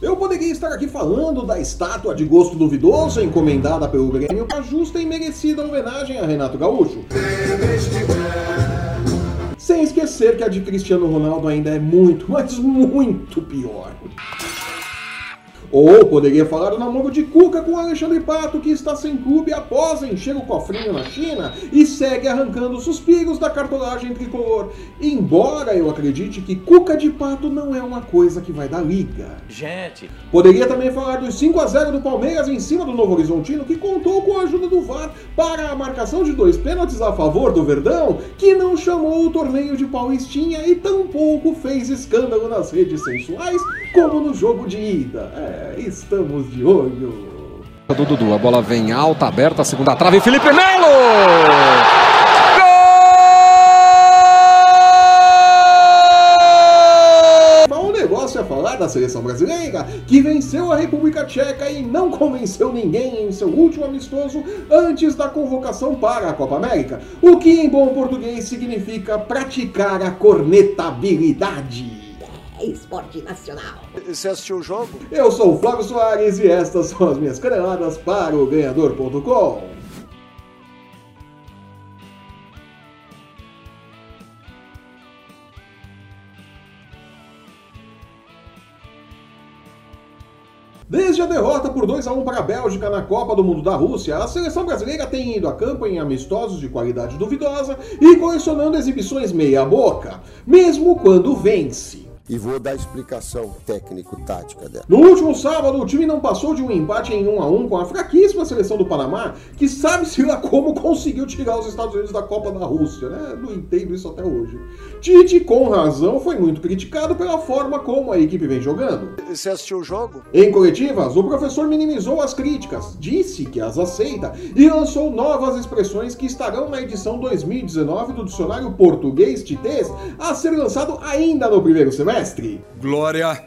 Eu poderia estar aqui falando da estátua de gosto duvidoso encomendada pelo Grêmio para justa e merecida homenagem a Renato Gaúcho. Sem esquecer que a de Cristiano Ronaldo ainda é muito, mas muito pior. Ou poderia falar do namoro de Cuca com Alexandre Pato, que está sem clube após encher o cofrinho na China e segue arrancando suspiros da cartolagem tricolor. Embora eu acredite que Cuca de Pato não é uma coisa que vai dar liga. Gente. Poderia também falar dos 5 a 0 do Palmeiras em cima do Novo Horizontino, que contou com a ajuda do VAR para a marcação de dois pênaltis a favor do Verdão, que não chamou o torneio de Paulistinha e tampouco fez escândalo nas redes sensuais, como no jogo de ida. É, estamos de olho. Do Dudu, a bola vem alta, aberta, segunda trave, Felipe Melo! Negócio é falar da seleção brasileira, que venceu a República Tcheca e não convenceu ninguém em seu último amistoso antes da convocação para a Copa América, o que em bom português significa praticar a cornetabilidade esporte nacional. Você assistiu o jogo? Eu sou o Flávio Soares e estas são as minhas caneladas para o Ganhador.com. Desde a derrota por 2 a 1 para a Bélgica na Copa do Mundo da Rússia, a seleção brasileira tem ido a campo em amistosos de qualidade duvidosa e colecionando exibições meia-boca, mesmo quando vence e vou dar a explicação técnico-tática dela. No último sábado, o time não passou de um empate em 1 a 1 com a fraquíssima seleção do Panamá, que sabe-se lá como conseguiu tirar os Estados Unidos da Copa da Rússia, né? Não entendo isso até hoje. Tite, com razão, foi muito criticado pela forma como a equipe vem jogando. Você assistiu o jogo? Em coletivas, o professor minimizou as críticas, disse que as aceita e lançou novas expressões que estarão na edição 2019 do dicionário português Titês, a ser lançado ainda no primeiro semestre mestre. Glória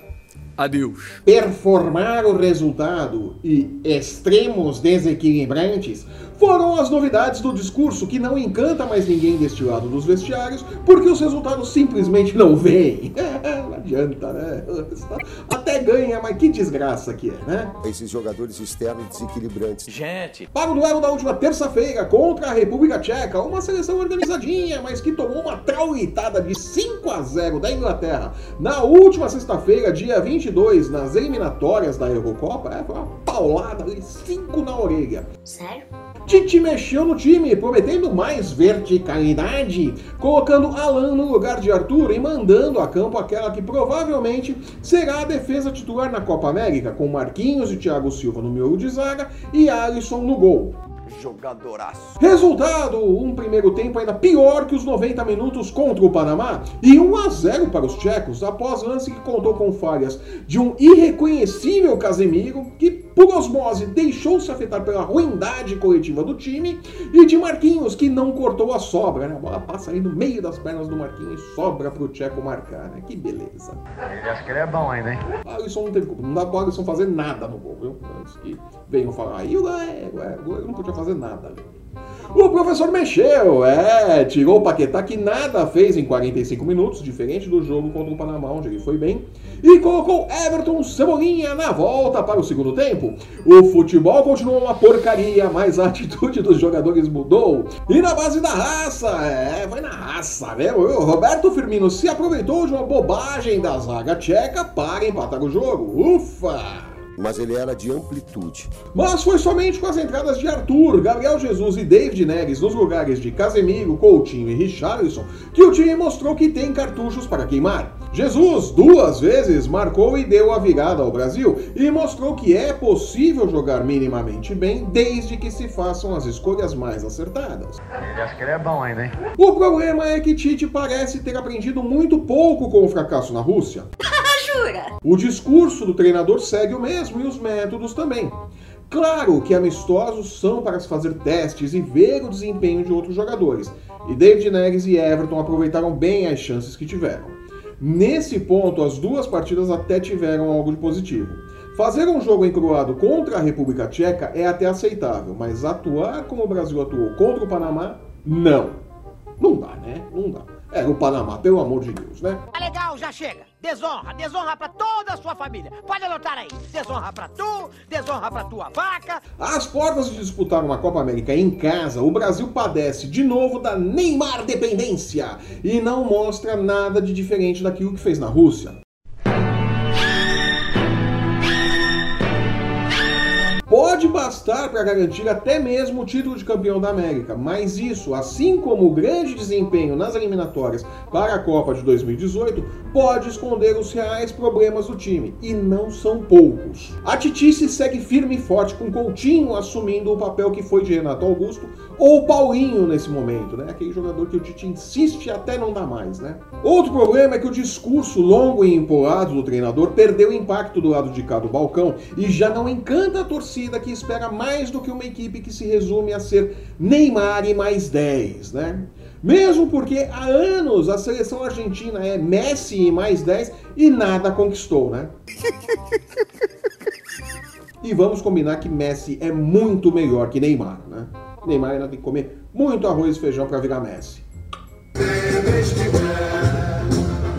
a Deus. Performar o resultado e extremos desequilibrantes foram as novidades do discurso que não encanta mais ninguém deste lado dos vestiários, porque os resultados simplesmente não vêm. não adianta, né? Até ganha, mas que desgraça que é, né? Esses jogadores externos desequilibrantes. Gente. Para o duelo da última terça-feira contra a República Tcheca, uma seleção organizadinha, mas que tomou uma traulitada de 5 a 0 da Inglaterra na última sexta-feira, dia 22, nas eliminatórias da Eurocopa, é, foi uma paulada ali, 5 na orelha. Sério? Tite mexeu no time, prometendo mais verticalidade, colocando Alan no lugar de Arthur e mandando a campo aquela que provavelmente será a defesa titular na Copa América, com Marquinhos e Thiago Silva no miolo de zaga e Alisson no gol jogadoraço. Resultado: um primeiro tempo ainda pior que os 90 minutos contra o Panamá e 1 a 0 para os tchecos após lance que contou com falhas de um irreconhecível Casemiro que por osmose deixou-se afetar pela ruindade coletiva do time e de Marquinhos que não cortou a sobra, né? A bola passa aí no meio das pernas do Marquinhos e sobra para o tcheco marcar, né? Que beleza. Ele acha que ele é bom ainda, hein? Alisson não teve culpa, não dá para Alisson fazer nada no gol, viu? Antes que venham falar, aí o Goiás não podia fazer nada ali. O professor mexeu, é, tirou o Paquetá que nada fez em 45 minutos, diferente do jogo contra o Panamá, onde ele foi bem, e colocou Everton Cebolinha na volta para o segundo tempo. O futebol continuou uma porcaria, mas a atitude dos jogadores mudou. E na base da raça, é, vai na raça, né? O Roberto Firmino se aproveitou de uma bobagem da zaga tcheca para empatar o jogo. Ufa! Mas ele era de amplitude. Mas foi somente com as entradas de Arthur, Gabriel Jesus e David Neres nos lugares de Casemiro, Coutinho e Richarlison que o time mostrou que tem cartuchos para queimar. Jesus duas vezes marcou e deu a virada ao Brasil e mostrou que é possível jogar minimamente bem desde que se façam as escolhas mais acertadas. Ele acha que ele é bom ainda, hein? O problema é que Tite parece ter aprendido muito pouco com o fracasso na Rússia. Jura? O discurso do treinador segue o mesmo e os métodos também. Claro que amistosos são para se fazer testes e ver o desempenho de outros jogadores, e David Neres e Everton aproveitaram bem as chances que tiveram. Nesse ponto, as duas partidas até tiveram algo de positivo. Fazer um jogo encruado contra a República Tcheca é até aceitável, mas atuar como o Brasil atuou contra o Panamá, não. Não dá, né? Não dá. É, no Panamá, pelo amor de Deus, né? Tá legal, já chega. Desonra, desonra pra toda a sua família. Pode anotar aí. Desonra pra tu, desonra pra tua vaca. Às portas de disputar uma Copa América em casa, o Brasil padece de novo da Neymar dependência e não mostra nada de diferente daquilo que fez na Rússia. Pode bastar para garantir até mesmo o título de campeão da América, mas isso, assim como o grande desempenho nas eliminatórias para a Copa de 2018, pode esconder os reais problemas do time, e não são poucos. A Titice segue firme e forte com Coutinho assumindo o papel que foi de Renato Augusto ou Paulinho nesse momento, né? Aquele jogador que o Tite insiste até não dar mais, né? Outro problema é que o discurso longo e empolado do treinador perdeu impacto do lado de cá do balcão e já não encanta a torcida que espera mais do que uma equipe que se resume a ser Neymar e mais 10, né? Mesmo porque há anos a seleção argentina é Messi e mais 10 e nada conquistou, né? E vamos combinar que Messi é muito melhor que Neymar, né? Neymar ainda tem que comer muito arroz e feijão para virar Messi.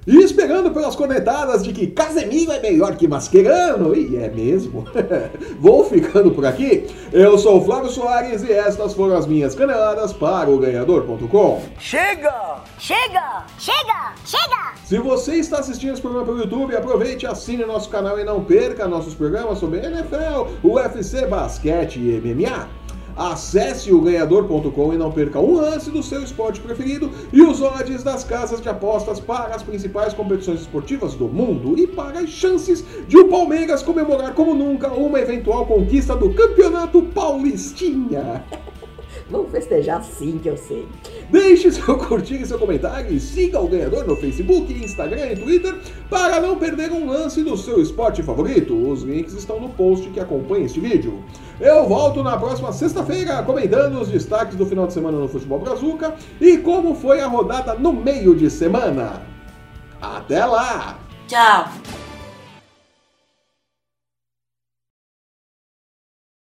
E esperando pelas conectadas de que Casemiro é melhor que Mascherano, e é mesmo, vou ficando por aqui. Eu sou o Flávio Soares e estas foram as minhas caneladas para o ganhador.com. Chega! Chega! Chega! Chega! Se você está assistindo esse programa pelo YouTube, aproveite, assine nosso canal e não perca nossos programas sobre NFL, UFC, basquete e MMA. Acesse o ganhador.com e não perca um lance do seu esporte preferido e os odds das casas de apostas para as principais competições esportivas do mundo e para as chances de o Palmeiras comemorar como nunca uma eventual conquista do Campeonato Paulistinha. Vamos festejar sim que eu sei. Deixe seu curtir e seu comentário e siga o ganhador no Facebook, Instagram e Twitter para não perder um lance do seu esporte favorito. Os links estão no post que acompanha este vídeo. Eu volto na próxima sexta-feira comentando os destaques do final de semana no Futebol Brazuca e como foi a rodada no meio de semana. Até lá! Tchau!